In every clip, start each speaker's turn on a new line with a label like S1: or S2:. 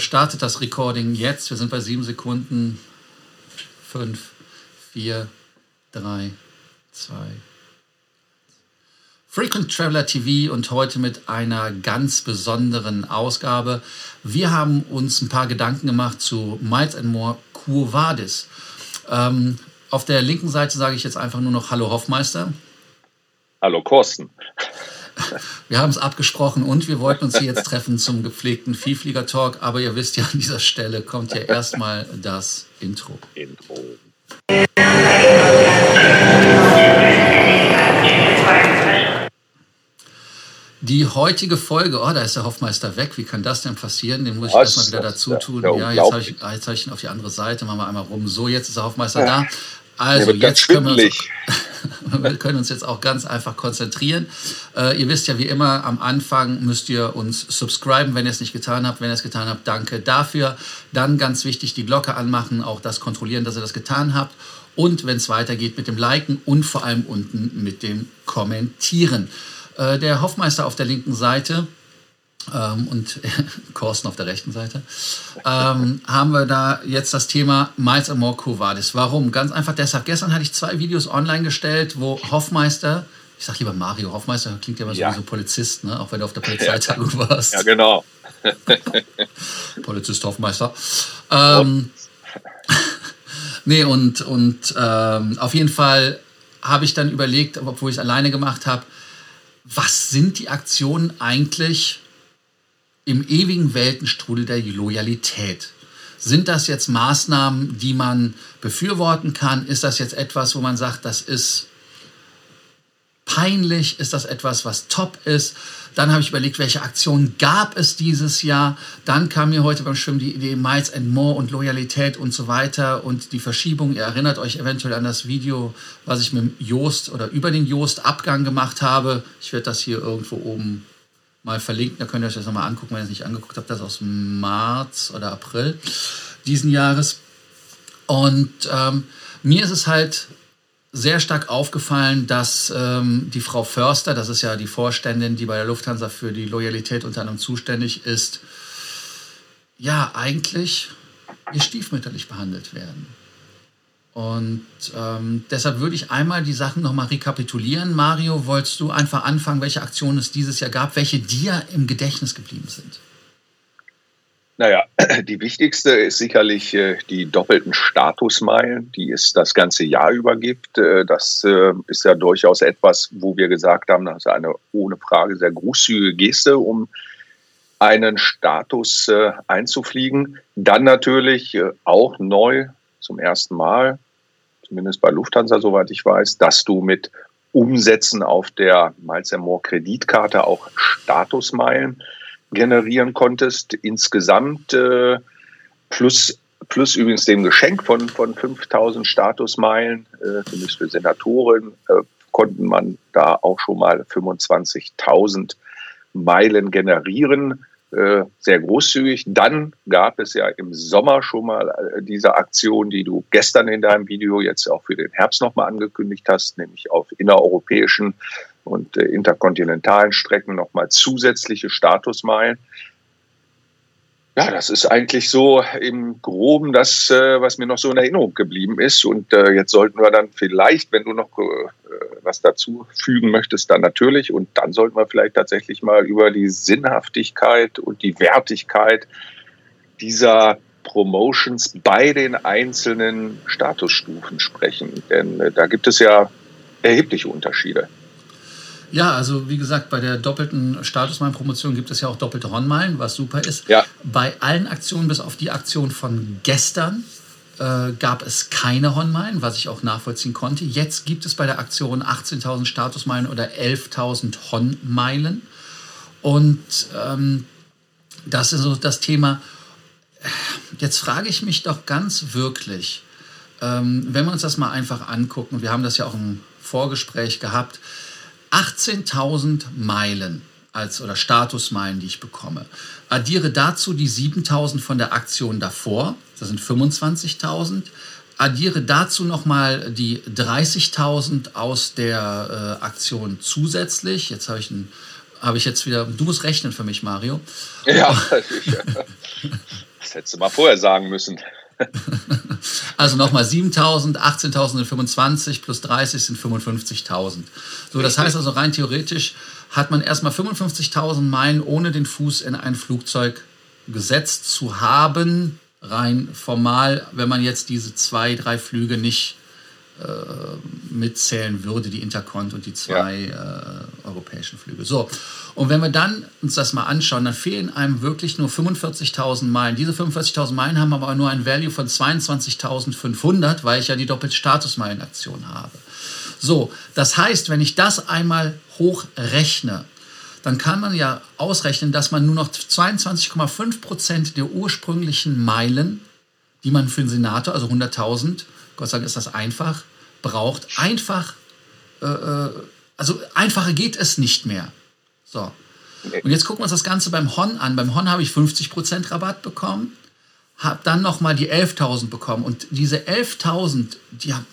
S1: startet das Recording jetzt. Wir sind bei sieben Sekunden. Fünf, vier, drei, zwei. Frequent Traveler TV und heute mit einer ganz besonderen Ausgabe. Wir haben uns ein paar Gedanken gemacht zu Miles and More Quo Vadis. Ähm, auf der linken Seite sage ich jetzt einfach nur noch Hallo Hoffmeister.
S2: Hallo Korsten.
S1: Wir haben es abgesprochen und wir wollten uns hier jetzt treffen zum gepflegten Viehflieger-Talk, aber ihr wisst ja, an dieser Stelle kommt ja erstmal das Intro. Intro. Die heutige Folge, oh, da ist der Hoffmeister weg. Wie kann das denn passieren? Den muss ich erstmal wieder dazu tun. Ja, jetzt habe ich, jetzt hab ich ihn auf die andere Seite. Machen wir einmal rum. So, jetzt ist der Hoffmeister da. Also jetzt können wir, uns, wir können uns jetzt auch ganz einfach konzentrieren. Äh, ihr wisst ja wie immer, am Anfang müsst ihr uns subscriben, wenn ihr es nicht getan habt. Wenn ihr es getan habt, danke dafür. Dann ganz wichtig, die Glocke anmachen, auch das kontrollieren, dass ihr das getan habt. Und wenn es weitergeht mit dem Liken und vor allem unten mit dem Kommentieren. Äh, der Hoffmeister auf der linken Seite ähm, und Korsten auf der rechten Seite, ähm, haben wir da jetzt das Thema Miles Amor Covadis. Warum? Ganz einfach deshalb. Gestern hatte ich zwei Videos online gestellt, wo Hoffmeister, ich sag lieber Mario, Hoffmeister klingt ja immer ja. so wie so Polizist, ne? auch wenn du auf der Polizeitagung warst.
S2: Ja, genau.
S1: Polizist Hoffmeister. Ähm, nee, und, und ähm, auf jeden Fall habe ich dann überlegt, obwohl ich es alleine gemacht habe, was sind die Aktionen eigentlich im ewigen Weltenstrudel der Loyalität? Sind das jetzt Maßnahmen, die man befürworten kann? Ist das jetzt etwas, wo man sagt, das ist peinlich? Ist das etwas, was top ist? Dann habe ich überlegt, welche Aktionen gab es dieses Jahr. Dann kam mir heute beim Schwimmen die Idee Miles and More und Loyalität und so weiter und die Verschiebung. Ihr erinnert euch eventuell an das Video, was ich mit dem Joost oder über den Joost-Abgang gemacht habe. Ich werde das hier irgendwo oben mal verlinken. Da könnt ihr euch das nochmal angucken, wenn ihr es nicht angeguckt habt. Das ist aus März oder April diesen Jahres. Und ähm, mir ist es halt sehr stark aufgefallen, dass ähm, die Frau Förster, das ist ja die Vorständin, die bei der Lufthansa für die Loyalität unter anderem zuständig ist, ja, eigentlich ihr stiefmütterlich behandelt werden. Und ähm, deshalb würde ich einmal die Sachen nochmal rekapitulieren. Mario, wolltest du einfach anfangen, welche Aktionen es dieses Jahr gab, welche dir im Gedächtnis geblieben sind?
S2: Naja, die wichtigste ist sicherlich äh, die doppelten Statusmeilen, die es das ganze Jahr über gibt. Äh, das äh, ist ja durchaus etwas, wo wir gesagt haben, das ist eine ohne Frage sehr großzügige Geste, um einen Status einzufliegen. Dann natürlich auch neu zum ersten Mal, zumindest bei Lufthansa, soweit ich weiß, dass du mit Umsätzen auf der Miles More Kreditkarte auch Statusmeilen generieren konntest. Insgesamt äh, plus, plus übrigens dem Geschenk von, von 5000 Statusmeilen, äh, zumindest für Senatoren, äh, konnten man da auch schon mal 25.000 Meilen generieren. Äh, sehr großzügig. Dann gab es ja im Sommer schon mal äh, diese Aktion, die du gestern in deinem Video jetzt auch für den Herbst nochmal angekündigt hast, nämlich auf innereuropäischen und äh, interkontinentalen Strecken nochmal zusätzliche Statusmeilen. Ja, das ist eigentlich so im Groben das, was mir noch so in Erinnerung geblieben ist. Und jetzt sollten wir dann vielleicht, wenn du noch was dazu fügen möchtest, dann natürlich. Und dann sollten wir vielleicht tatsächlich mal über die Sinnhaftigkeit und die Wertigkeit dieser Promotions bei den einzelnen Statusstufen sprechen. Denn äh, da gibt es ja erhebliche Unterschiede.
S1: Ja, also wie gesagt, bei der doppelten Statusmeilen-Promotion gibt es ja auch doppelte Hornmeilen, was super ist.
S2: Ja.
S1: Bei allen Aktionen, bis auf die Aktion von gestern, äh, gab es keine Hornmeilen, was ich auch nachvollziehen konnte. Jetzt gibt es bei der Aktion 18.000 Statusmeilen oder 11.000 Hornmeilen. Und ähm, das ist so das Thema. Jetzt frage ich mich doch ganz wirklich, ähm, wenn wir uns das mal einfach angucken, wir haben das ja auch im Vorgespräch gehabt, 18.000 Meilen als oder Statusmeilen, die ich bekomme. Addiere dazu die 7.000 von der Aktion davor, das sind 25.000. Addiere dazu nochmal die 30.000 aus der äh, Aktion zusätzlich. Jetzt habe ich, ein, hab ich jetzt wieder, du musst rechnen für mich, Mario.
S2: Ja, das hättest du mal vorher sagen müssen.
S1: Also nochmal 7.000, 18.000 sind 25, plus 30 sind 55.000. So, das heißt also rein theoretisch hat man erstmal 55.000 Meilen ohne den Fuß in ein Flugzeug gesetzt zu haben, rein formal, wenn man jetzt diese zwei, drei Flüge nicht äh, mitzählen würde, die Intercont und die zwei ja. äh, europäischen Flüge. So, und wenn wir dann uns das mal anschauen, dann fehlen einem wirklich nur 45.000 Meilen. Diese 45.000 Meilen haben aber nur ein Value von 22.500, weil ich ja die Doppelstatusmeilenaktion habe. So, das heißt, wenn ich das einmal hochrechne, dann kann man ja ausrechnen, dass man nur noch 22,5 Prozent der ursprünglichen Meilen, die man für den Senator, also 100.000, Gott sei Dank ist das einfach, braucht. Einfach, äh, äh, also einfacher geht es nicht mehr. So. Und jetzt gucken wir uns das Ganze beim Hon an. Beim Hon habe ich 50% Rabatt bekommen, habe dann nochmal die 11.000 bekommen. Und diese 11.000, die haben,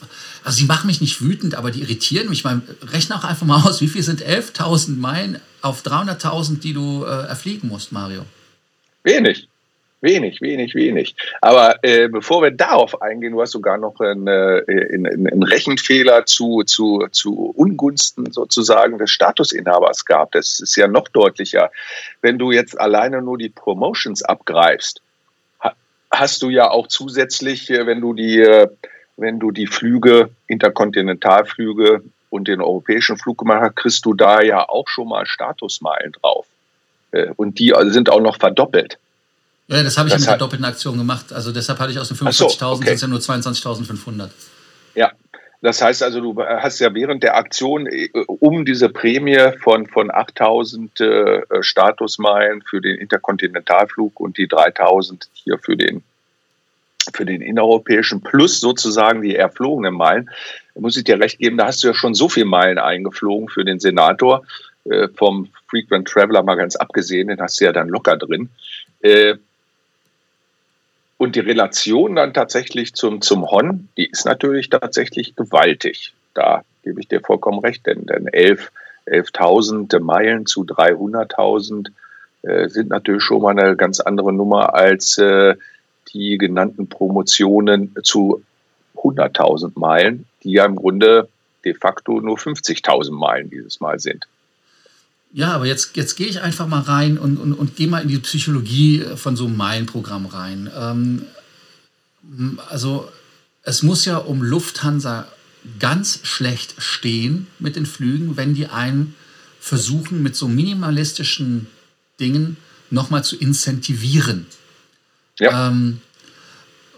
S1: also die machen mich nicht wütend, aber die irritieren mich. Man rechne auch einfach mal aus, wie viel sind 11.000 Meilen auf 300.000, die du äh, erfliegen musst, Mario?
S2: Wenig. Wenig, wenig, wenig. Aber äh, bevor wir darauf eingehen, du hast sogar noch einen, äh, einen, einen Rechenfehler zu, zu, zu Ungunsten sozusagen des Statusinhabers gehabt. Das ist ja noch deutlicher. Wenn du jetzt alleine nur die Promotions abgreifst, hast du ja auch zusätzlich, äh, wenn du die, äh, wenn du die Flüge, Interkontinentalflüge und den europäischen Flug gemacht hast, kriegst du da ja auch schon mal Statusmeilen drauf. Äh, und die sind auch noch verdoppelt.
S1: Ja, das habe ich das mit der doppelten Aktion gemacht. Also deshalb hatte ich aus den 45.000 so, okay. sind ja nur 22.500.
S2: Ja, das heißt also, du hast ja während der Aktion äh, um diese Prämie von, von 8000 äh, Statusmeilen für den Interkontinentalflug und die 3000 hier für den, für den innereuropäischen plus sozusagen die erflogenen Meilen, muss ich dir recht geben, da hast du ja schon so viele Meilen eingeflogen für den Senator, äh, vom Frequent Traveler mal ganz abgesehen, den hast du ja dann locker drin. Äh, und die Relation dann tatsächlich zum, zum Hon, die ist natürlich tatsächlich gewaltig. Da gebe ich dir vollkommen recht, denn, denn 11, 11.000 Meilen zu 300.000 äh, sind natürlich schon mal eine ganz andere Nummer als äh, die genannten Promotionen zu 100.000 Meilen, die ja im Grunde de facto nur 50.000 Meilen dieses Mal sind.
S1: Ja, aber jetzt, jetzt gehe ich einfach mal rein und, und, und gehe mal in die Psychologie von so einem Meilenprogramm rein. Ähm, also es muss ja um Lufthansa ganz schlecht stehen mit den Flügen, wenn die einen versuchen, mit so minimalistischen Dingen nochmal zu incentivieren. Ja. Ähm,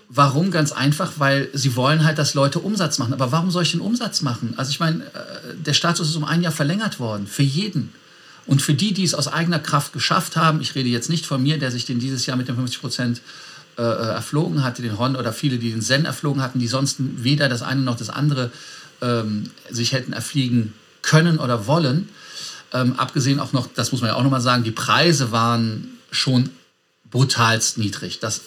S1: warum? Ganz einfach, weil sie wollen halt, dass Leute Umsatz machen. Aber warum soll ich den Umsatz machen? Also ich meine, äh, der Status ist um ein Jahr verlängert worden, für jeden. Und für die, die es aus eigener Kraft geschafft haben, ich rede jetzt nicht von mir, der sich den dieses Jahr mit den 50 Prozent äh, äh, erflogen hatte, den Hon oder viele, die den Zen erflogen hatten, die sonst weder das eine noch das andere ähm, sich hätten erfliegen können oder wollen. Ähm, abgesehen auch noch, das muss man ja auch nochmal sagen, die Preise waren schon brutalst niedrig. Das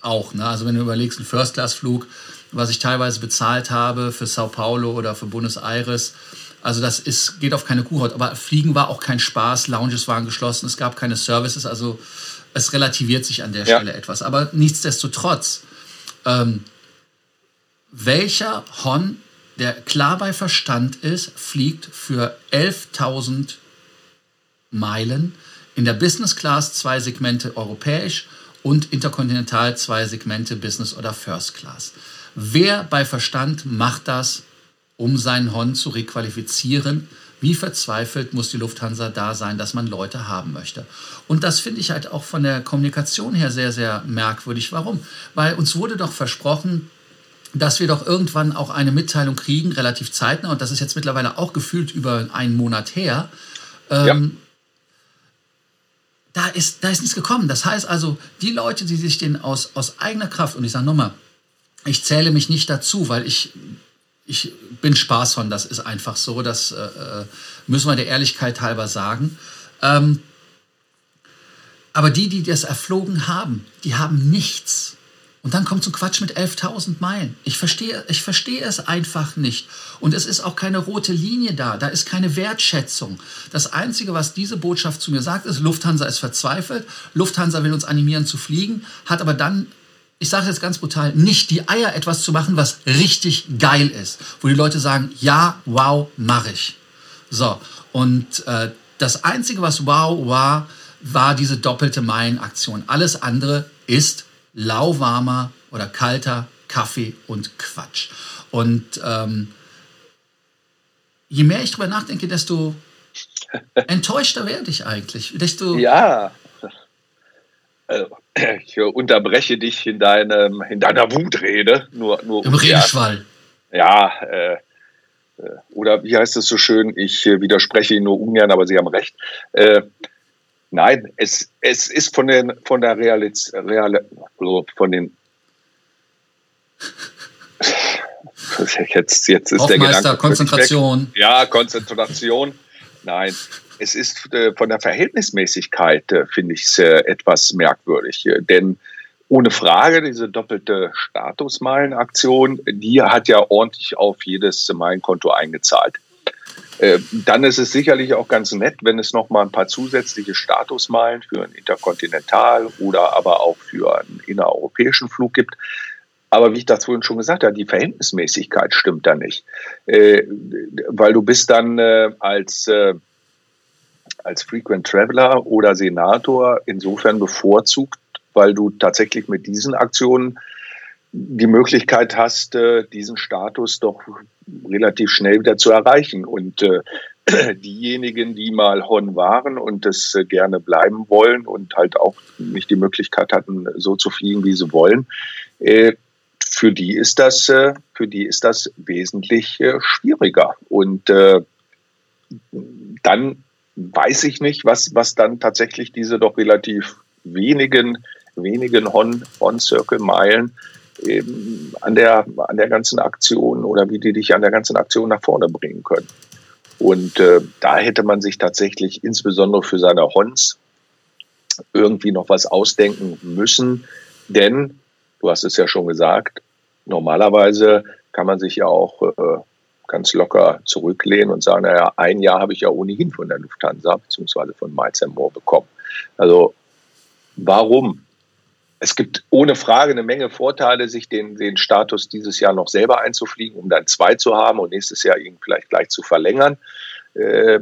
S1: auch. Ne? Also wenn du überlegst, ein First-Class-Flug, was ich teilweise bezahlt habe für Sao Paulo oder für Buenos Aires, also das ist, geht auf keine Kuhhaut. Aber Fliegen war auch kein Spaß, Lounges waren geschlossen, es gab keine Services, also es relativiert sich an der ja. Stelle etwas. Aber nichtsdestotrotz, ähm, welcher Hon, der klar bei Verstand ist, fliegt für 11.000 Meilen in der Business Class zwei Segmente europäisch und interkontinental zwei Segmente Business oder First Class. Wer bei Verstand macht das um seinen Hon zu requalifizieren. Wie verzweifelt muss die Lufthansa da sein, dass man Leute haben möchte? Und das finde ich halt auch von der Kommunikation her sehr, sehr merkwürdig. Warum? Weil uns wurde doch versprochen, dass wir doch irgendwann auch eine Mitteilung kriegen, relativ zeitnah, und das ist jetzt mittlerweile auch gefühlt über einen Monat her. Ähm, ja. Da ist, da ist nichts gekommen. Das heißt also, die Leute, die sich den aus, aus eigener Kraft, und ich sage nochmal, ich zähle mich nicht dazu, weil ich ich bin Spaß von, das ist einfach so, das äh, äh, müssen wir der Ehrlichkeit halber sagen. Ähm, aber die, die das erflogen haben, die haben nichts Und dann kommt so Quatsch mit 11.000 Meilen. Ich verstehe, ich verstehe es einfach nicht. Und es ist auch keine rote Linie da. Da ist keine Wertschätzung. Das Einzige, was diese Botschaft zu mir sagt, ist, Lufthansa ist verzweifelt. Lufthansa will uns animieren zu fliegen, hat aber dann, ich sage jetzt ganz brutal, nicht die Eier, etwas zu machen, was richtig geil ist. Wo die Leute sagen, ja, wow, mache ich. So, und äh, das Einzige, was wow war, war diese doppelte Meilenaktion. Alles andere ist lauwarmer oder kalter Kaffee und Quatsch. Und ähm, je mehr ich drüber nachdenke, desto enttäuschter werde ich eigentlich. Desto
S2: ja. Also, ich unterbreche dich in, deinem, in deiner Wutrede. Nur, nur
S1: Im Redeschwall.
S2: Ja, äh, äh, oder wie heißt es so schön? Ich äh, widerspreche Ihnen nur ungern, aber Sie haben recht. Äh, Nein, es, es ist von, den, von der Realität, Real, von den jetzt, jetzt ist der Gedanke.
S1: Konzentration.
S2: Ja, Konzentration. Nein, es ist äh, von der Verhältnismäßigkeit, äh, finde ich es äh, etwas merkwürdig. Denn ohne Frage, diese doppelte Statusmeilenaktion, die hat ja ordentlich auf jedes Meilenkonto eingezahlt. Dann ist es sicherlich auch ganz nett, wenn es noch mal ein paar zusätzliche Statusmeilen für einen Interkontinental oder aber auch für einen innereuropäischen Flug gibt. Aber wie ich das vorhin schon gesagt habe, die Verhältnismäßigkeit stimmt da nicht. Weil du bist dann als, als Frequent Traveler oder Senator insofern bevorzugt, weil du tatsächlich mit diesen Aktionen die Möglichkeit hast, äh, diesen Status doch relativ schnell wieder zu erreichen. Und äh, diejenigen, die mal Hon waren und es äh, gerne bleiben wollen und halt auch nicht die Möglichkeit hatten, so zu fliegen, wie sie wollen, für die ist das, für die ist das wesentlich schwieriger. Und dann weiß ich nicht, was, was dann tatsächlich diese doch relativ wenigen, wenigen Hon-Circle-Meilen eben an der, an der ganzen Aktion oder wie die dich an der ganzen Aktion nach vorne bringen können. Und äh, da hätte man sich tatsächlich insbesondere für seine Hons irgendwie noch was ausdenken müssen. Denn, du hast es ja schon gesagt, normalerweise kann man sich ja auch äh, ganz locker zurücklehnen und sagen, naja, ein Jahr habe ich ja ohnehin von der Lufthansa bzw. von Miles Moore bekommen. Also warum es gibt ohne Frage eine Menge Vorteile, sich den, den Status dieses Jahr noch selber einzufliegen, um dann zwei zu haben und nächstes Jahr ihn vielleicht gleich zu verlängern. Äh,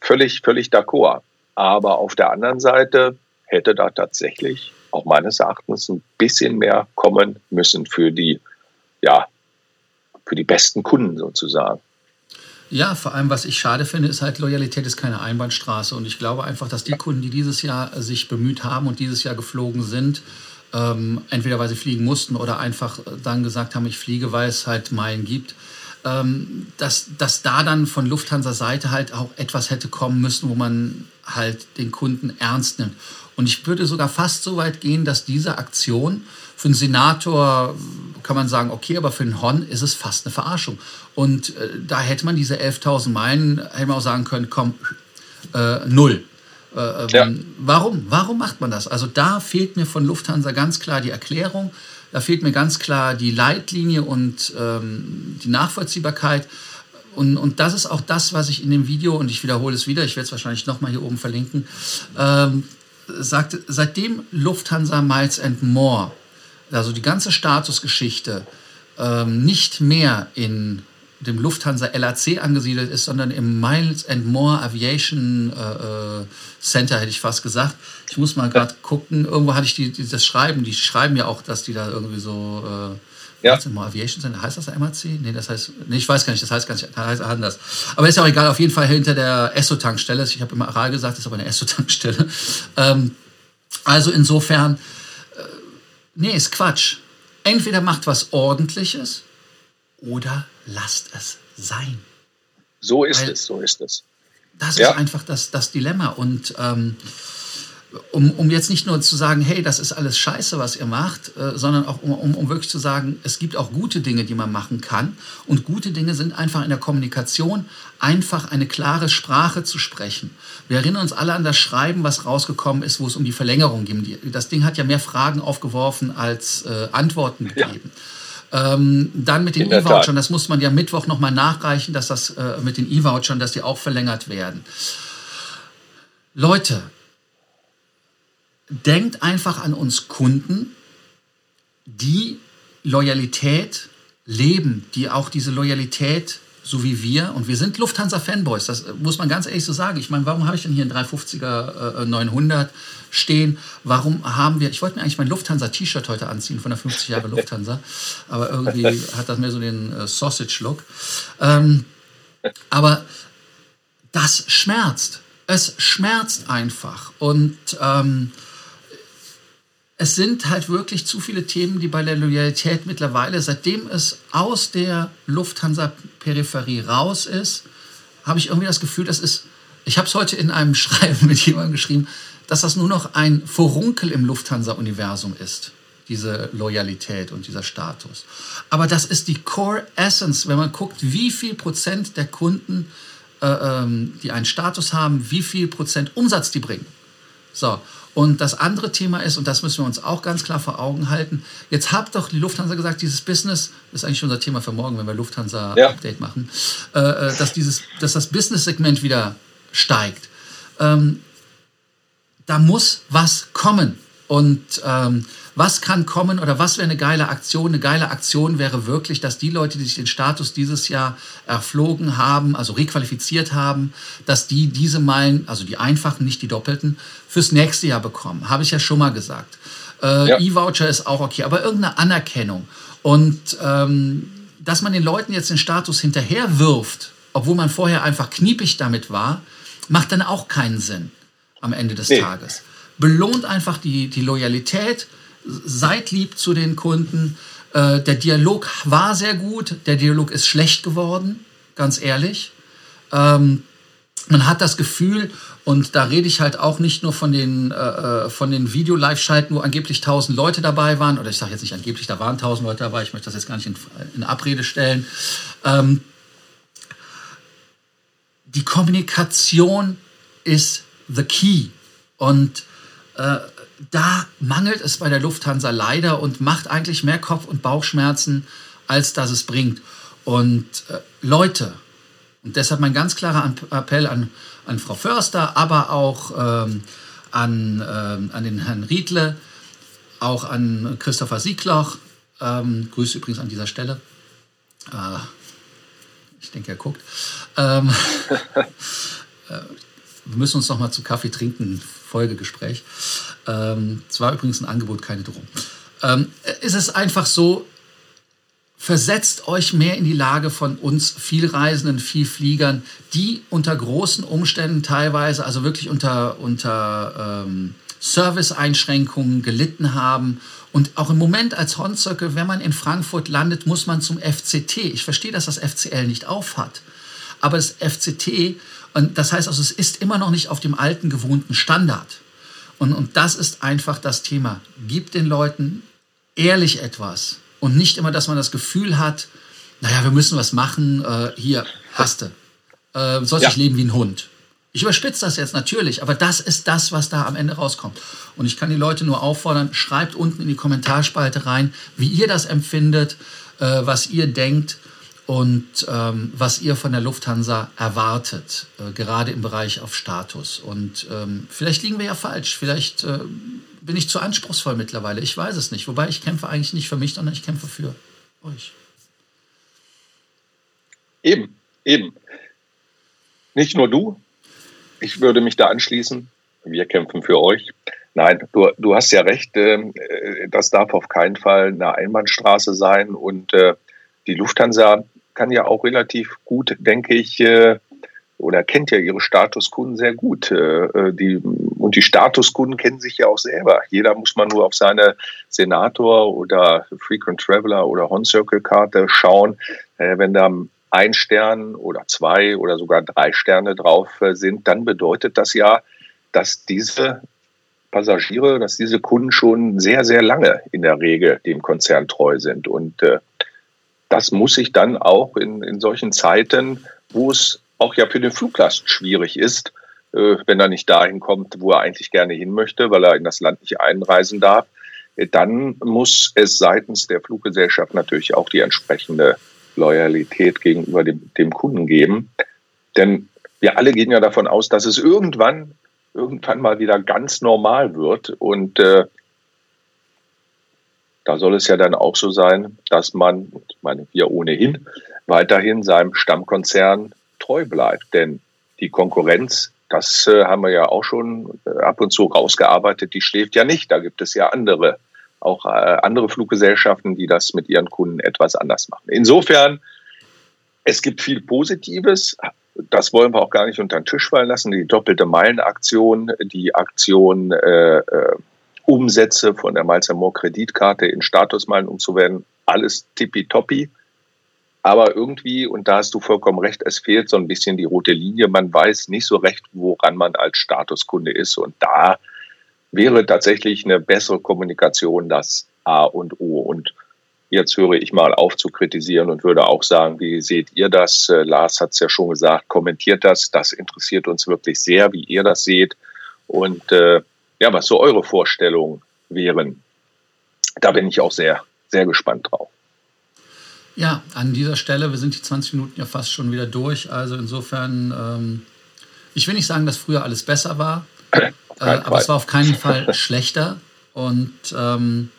S2: völlig, völlig d'accord. Aber auf der anderen Seite hätte da tatsächlich auch meines Erachtens ein bisschen mehr kommen müssen für die, ja, für die besten Kunden sozusagen.
S1: Ja, vor allem, was ich schade finde, ist halt, Loyalität ist keine Einbahnstraße. Und ich glaube einfach, dass die Kunden, die dieses Jahr sich bemüht haben und dieses Jahr geflogen sind, ähm, entweder weil sie fliegen mussten oder einfach dann gesagt haben, ich fliege, weil es halt Meilen gibt, ähm, dass, dass da dann von Lufthansa Seite halt auch etwas hätte kommen müssen, wo man halt den Kunden ernst nimmt. Und ich würde sogar fast so weit gehen, dass diese Aktion für einen Senator kann man sagen, okay, aber für einen Hon ist es fast eine Verarschung. Und äh, da hätte man diese 11.000 Meilen, hätte man auch sagen können, komm, äh, null. Äh, ähm, ja. Warum? Warum macht man das? Also da fehlt mir von Lufthansa ganz klar die Erklärung, da fehlt mir ganz klar die Leitlinie und ähm, die Nachvollziehbarkeit. Und, und das ist auch das, was ich in dem Video, und ich wiederhole es wieder, ich werde es wahrscheinlich nochmal hier oben verlinken, ähm, sagte, seitdem Lufthansa Miles and More also die ganze Statusgeschichte, ähm, nicht mehr in dem Lufthansa LAC angesiedelt ist, sondern im Miles and More Aviation äh, äh Center, hätte ich fast gesagt. Ich muss mal gerade gucken, irgendwo hatte ich die, die, das Schreiben, die schreiben ja auch, dass die da irgendwie so äh, ja. More Aviation Center, heißt das MAC? Nee, das heißt, nee, ich weiß gar nicht, das heißt gar nicht, das heißt anders. Aber ist ja auch egal, auf jeden Fall hinter der Esso-Tankstelle. Ich habe immer Aral gesagt, das ist aber eine Esso-Tankstelle. Ähm, also insofern, Nee, ist Quatsch. Entweder macht was Ordentliches oder lasst es sein.
S2: So ist Weil es, so ist es.
S1: Das ja. ist einfach das, das Dilemma. Und ähm, um, um jetzt nicht nur zu sagen, hey, das ist alles scheiße, was ihr macht, äh, sondern auch um, um, um wirklich zu sagen, es gibt auch gute Dinge, die man machen kann. Und gute Dinge sind einfach in der Kommunikation, einfach eine klare Sprache zu sprechen. Wir erinnern uns alle an das Schreiben, was rausgekommen ist, wo es um die Verlängerung ging. Das Ding hat ja mehr Fragen aufgeworfen als äh, Antworten gegeben. Ja. Ähm, dann mit den E-Vouchern, das muss man ja Mittwoch nochmal nachreichen, dass das äh, mit den E-Vouchern, dass die auch verlängert werden. Leute, denkt einfach an uns Kunden, die Loyalität leben, die auch diese Loyalität, so wie wir, und wir sind Lufthansa-Fanboys, das muss man ganz ehrlich so sagen. Ich meine, warum habe ich denn hier einen 350er äh, 900 stehen? Warum haben wir, ich wollte mir eigentlich mein Lufthansa-T-Shirt heute anziehen von der 50 Jahre Lufthansa, aber irgendwie hat das mehr so den äh, Sausage-Look. Ähm, aber das schmerzt. Es schmerzt einfach. Und ähm, es sind halt wirklich zu viele Themen, die bei der Loyalität mittlerweile, seitdem es aus der Lufthansa-Peripherie raus ist, habe ich irgendwie das Gefühl, das ist, ich habe es heute in einem Schreiben mit jemandem geschrieben, dass das nur noch ein Vorunkel im Lufthansa-Universum ist, diese Loyalität und dieser Status. Aber das ist die Core Essence, wenn man guckt, wie viel Prozent der Kunden, äh, ähm, die einen Status haben, wie viel Prozent Umsatz die bringen. So, und das andere Thema ist, und das müssen wir uns auch ganz klar vor Augen halten, jetzt habt doch die Lufthansa gesagt, dieses Business, das ist eigentlich unser Thema für morgen, wenn wir Lufthansa-Update ja. machen, äh, äh, dass, dieses, dass das Business-Segment wieder steigt. Ähm, da muss was kommen. Und ähm, was kann kommen oder was wäre eine geile Aktion? Eine geile Aktion wäre wirklich, dass die Leute, die sich den Status dieses Jahr erflogen haben, also requalifiziert haben, dass die diese Meilen, also die einfachen, nicht die doppelten, fürs nächste Jahr bekommen. Habe ich ja schon mal gesagt. Äh, ja. E-Voucher ist auch okay, aber irgendeine Anerkennung. Und ähm, dass man den Leuten jetzt den Status hinterher wirft, obwohl man vorher einfach kniepig damit war, macht dann auch keinen Sinn am Ende des nee. Tages. Belohnt einfach die, die Loyalität, seid lieb zu den Kunden. Äh, der Dialog war sehr gut, der Dialog ist schlecht geworden, ganz ehrlich. Ähm, man hat das Gefühl, und da rede ich halt auch nicht nur von den, äh, äh von den Video-Live-Schalten, wo angeblich 1000 Leute dabei waren, oder ich sage jetzt nicht angeblich, da waren 1000 Leute dabei, ich möchte das jetzt gar nicht in, in Abrede stellen. Ähm, die Kommunikation ist the key. Und äh, da mangelt es bei der Lufthansa leider und macht eigentlich mehr Kopf- und Bauchschmerzen, als dass es bringt. Und äh, Leute, und deshalb mein ganz klarer Appell an, an Frau Förster, aber auch ähm, an, ähm, an den Herrn Riedle, auch an Christopher Siegloch. Ähm, Grüße übrigens an dieser Stelle. Äh, ich denke, er guckt. Wir müssen uns noch mal zu Kaffee trinken, Folgegespräch. Ähm, es war übrigens ein Angebot, keine Drohung. Ähm, ist es einfach so, versetzt euch mehr in die Lage von uns Vielreisenden, Vielfliegern, die unter großen Umständen teilweise, also wirklich unter, unter ähm, Service-Einschränkungen gelitten haben. Und auch im Moment als Hornzirkel, wenn man in Frankfurt landet, muss man zum FCT. Ich verstehe, dass das FCL nicht aufhat. Aber das FCT, und das heißt also, es ist immer noch nicht auf dem alten gewohnten Standard. Und, und das ist einfach das Thema. Gib den Leuten ehrlich etwas und nicht immer, dass man das Gefühl hat, naja, wir müssen was machen, äh, hier, hast du. Äh, sollst ja. ich leben wie ein Hund. Ich überspitze das jetzt natürlich, aber das ist das, was da am Ende rauskommt. Und ich kann die Leute nur auffordern, schreibt unten in die Kommentarspalte rein, wie ihr das empfindet, äh, was ihr denkt und ähm, was ihr von der Lufthansa erwartet, äh, gerade im Bereich auf Status. Und ähm, vielleicht liegen wir ja falsch, vielleicht äh, bin ich zu anspruchsvoll mittlerweile, ich weiß es nicht. Wobei ich kämpfe eigentlich nicht für mich, sondern ich kämpfe für euch.
S2: Eben, eben. Nicht nur du, ich würde mich da anschließen, wir kämpfen für euch. Nein, du, du hast ja recht, ähm, äh, das darf auf keinen Fall eine Einbahnstraße sein und äh, die Lufthansa kann ja auch relativ gut, denke ich, äh, oder kennt ja ihre Statuskunden sehr gut. Äh, äh, die, und die Statuskunden kennen sich ja auch selber. Jeder muss man nur auf seine Senator oder Frequent Traveler oder Horn Circle Karte schauen. Wenn da ein Stern oder zwei oder sogar drei Sterne drauf sind, dann bedeutet das ja, dass diese Passagiere, dass diese Kunden schon sehr, sehr lange in der Regel dem Konzern treu sind. Und das muss sich dann auch in, in solchen Zeiten, wo es auch ja für den Fluglast schwierig ist, äh, wenn er nicht dahin kommt, wo er eigentlich gerne hin möchte, weil er in das Land nicht einreisen darf, äh, dann muss es seitens der Fluggesellschaft natürlich auch die entsprechende Loyalität gegenüber dem, dem Kunden geben. Denn wir alle gehen ja davon aus, dass es irgendwann, irgendwann mal wieder ganz normal wird. Und äh, da soll es ja dann auch so sein, dass man, ich meine, wir ohnehin, weiterhin seinem Stammkonzern treu bleibt. Denn die Konkurrenz, das äh, haben wir ja auch schon äh, ab und zu rausgearbeitet, die schläft ja nicht. Da gibt es ja andere, auch äh, andere Fluggesellschaften, die das mit ihren Kunden etwas anders machen. Insofern, es gibt viel Positives, das wollen wir auch gar nicht unter den Tisch fallen lassen. Die doppelte Meilenaktion, die Aktion äh, äh, Umsätze von der Miles More Kreditkarte in Statusmeilen umzuwerten, alles tippitoppi. Aber irgendwie, und da hast du vollkommen recht, es fehlt so ein bisschen die rote Linie. Man weiß nicht so recht, woran man als Statuskunde ist. Und da wäre tatsächlich eine bessere Kommunikation das A und O. Und Jetzt höre ich mal auf zu kritisieren und würde auch sagen, wie seht ihr das? Äh, Lars hat es ja schon gesagt, kommentiert das. Das interessiert uns wirklich sehr, wie ihr das seht. Und äh, ja, was so eure Vorstellungen wären. Da bin ich auch sehr, sehr gespannt drauf.
S1: Ja, an dieser Stelle, wir sind die 20 Minuten ja fast schon wieder durch. Also insofern, ähm, ich will nicht sagen, dass früher alles besser war, äh, aber es war auf keinen Fall schlechter. Und ähm,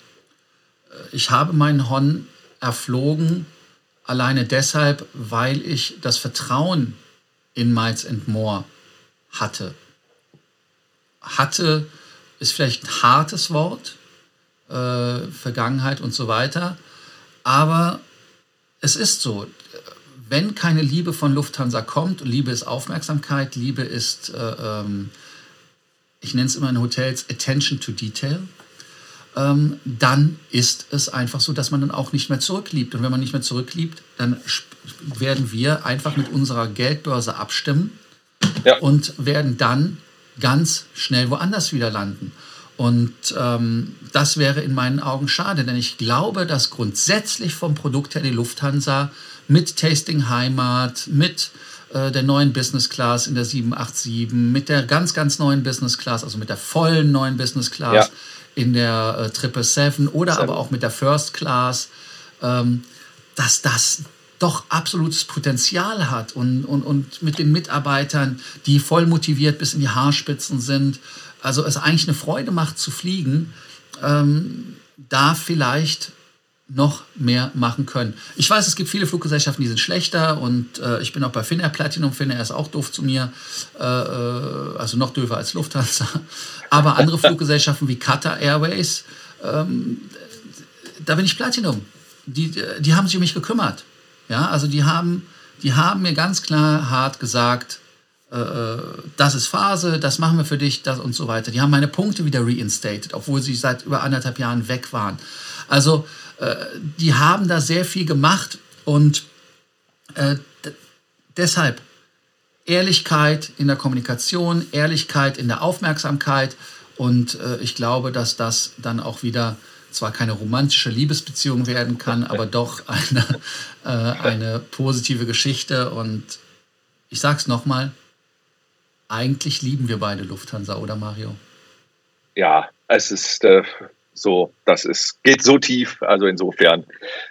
S1: ich habe meinen Hon erflogen, alleine deshalb, weil ich das Vertrauen in Miles and More hatte. Hatte ist vielleicht ein hartes Wort, äh, Vergangenheit und so weiter, aber es ist so, wenn keine Liebe von Lufthansa kommt, Liebe ist Aufmerksamkeit, Liebe ist, äh, ähm, ich nenne es immer in Hotels, Attention to Detail, ähm, dann ist es einfach so, dass man dann auch nicht mehr zurückliebt. Und wenn man nicht mehr zurückliebt, dann werden wir einfach mit unserer Geldbörse abstimmen ja. und werden dann ganz schnell woanders wieder landen. Und ähm, das wäre in meinen Augen schade, denn ich glaube, dass grundsätzlich vom Produkt her die Lufthansa mit Tasting Heimat, mit äh, der neuen Business Class in der 787, mit der ganz, ganz neuen Business Class, also mit der vollen neuen Business Class, ja in der äh, Triple Seven oder Seven. aber auch mit der First Class, ähm, dass das doch absolutes Potenzial hat und, und, und mit den Mitarbeitern, die voll motiviert bis in die Haarspitzen sind, also es eigentlich eine Freude macht zu fliegen, ähm, da vielleicht noch mehr machen können. Ich weiß, es gibt viele Fluggesellschaften, die sind schlechter und äh, ich bin auch bei Finnair Platinum. Finnair ist auch doof zu mir, äh, äh also noch döver als Lufthansa. Aber andere Fluggesellschaften wie Qatar Airways, ähm, da bin ich Platinum. Die, die haben sich um mich gekümmert. Ja, also die haben, die haben mir ganz klar hart gesagt, äh, äh, das ist Phase, das machen wir für dich, das und so weiter. Die haben meine Punkte wieder reinstated, obwohl sie seit über anderthalb Jahren weg waren. Also äh, die haben da sehr viel gemacht und äh, deshalb Ehrlichkeit in der Kommunikation, Ehrlichkeit in der Aufmerksamkeit und äh, ich glaube, dass das dann auch wieder zwar keine romantische Liebesbeziehung werden kann, aber doch eine, äh, eine positive Geschichte und ich sage es nochmal, eigentlich lieben wir beide Lufthansa, oder Mario?
S2: Ja, es ist äh, so, das ist, geht so tief. Also insofern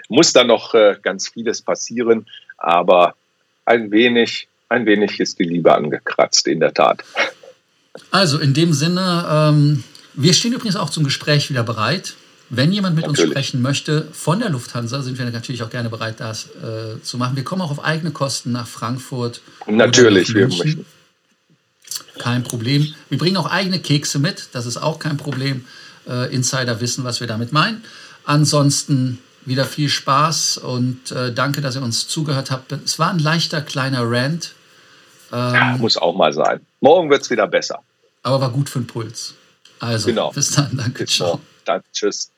S2: muss da noch äh, ganz vieles passieren, aber ein wenig, ein wenig ist die Liebe angekratzt, in der Tat.
S1: Also in dem Sinne, ähm, wir stehen übrigens auch zum Gespräch wieder bereit. Wenn jemand mit natürlich. uns sprechen möchte von der Lufthansa, sind wir natürlich auch gerne bereit, das äh, zu machen. Wir kommen auch auf eigene Kosten nach Frankfurt.
S2: Natürlich, wir möchten.
S1: Kein Problem. Wir bringen auch eigene Kekse mit, das ist auch kein Problem. Äh, Insider wissen, was wir damit meinen. Ansonsten wieder viel Spaß und äh, danke, dass ihr uns zugehört habt. Es war ein leichter kleiner Rant.
S2: Ähm, ja, muss auch mal sein. Morgen wird es wieder besser.
S1: Aber war gut für den Puls. Also, genau. bis dann. Danke. Bis ciao.
S2: Dann, tschüss.